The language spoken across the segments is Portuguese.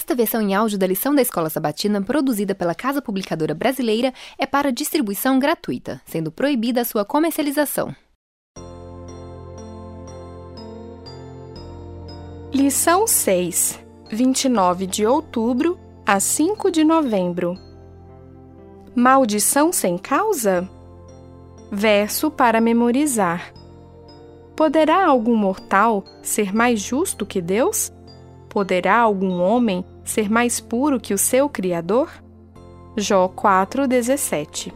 Esta versão em áudio da lição da Escola Sabatina, produzida pela Casa Publicadora Brasileira, é para distribuição gratuita, sendo proibida a sua comercialização. Lição 6, 29 de outubro a 5 de novembro. Maldição sem causa? Verso para memorizar. Poderá algum mortal ser mais justo que Deus? Poderá algum homem ser mais puro que o seu Criador? Jó 4,17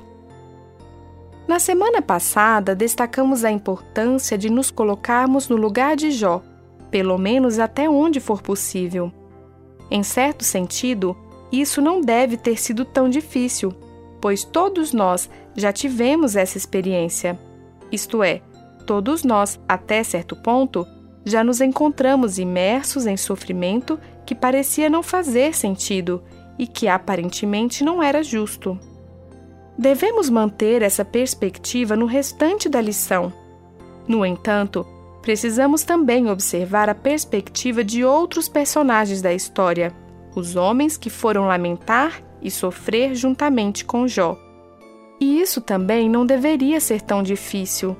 Na semana passada, destacamos a importância de nos colocarmos no lugar de Jó, pelo menos até onde for possível. Em certo sentido, isso não deve ter sido tão difícil, pois todos nós já tivemos essa experiência. Isto é, todos nós, até certo ponto, já nos encontramos imersos em sofrimento que parecia não fazer sentido e que aparentemente não era justo. Devemos manter essa perspectiva no restante da lição. No entanto, precisamos também observar a perspectiva de outros personagens da história, os homens que foram lamentar e sofrer juntamente com Jó. E isso também não deveria ser tão difícil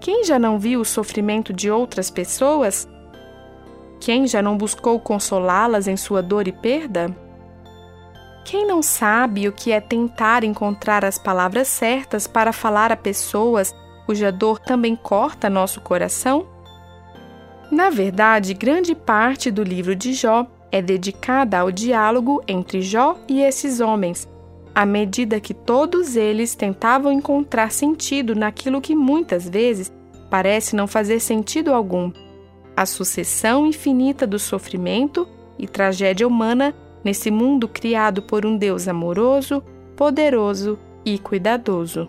quem já não viu o sofrimento de outras pessoas? Quem já não buscou consolá-las em sua dor e perda? Quem não sabe o que é tentar encontrar as palavras certas para falar a pessoas cuja dor também corta nosso coração? Na verdade, grande parte do livro de Jó é dedicada ao diálogo entre Jó e esses homens à medida que todos eles tentavam encontrar sentido naquilo que muitas vezes parece não fazer sentido algum a sucessão infinita do sofrimento e tragédia humana nesse mundo criado por um Deus amoroso, poderoso e cuidadoso.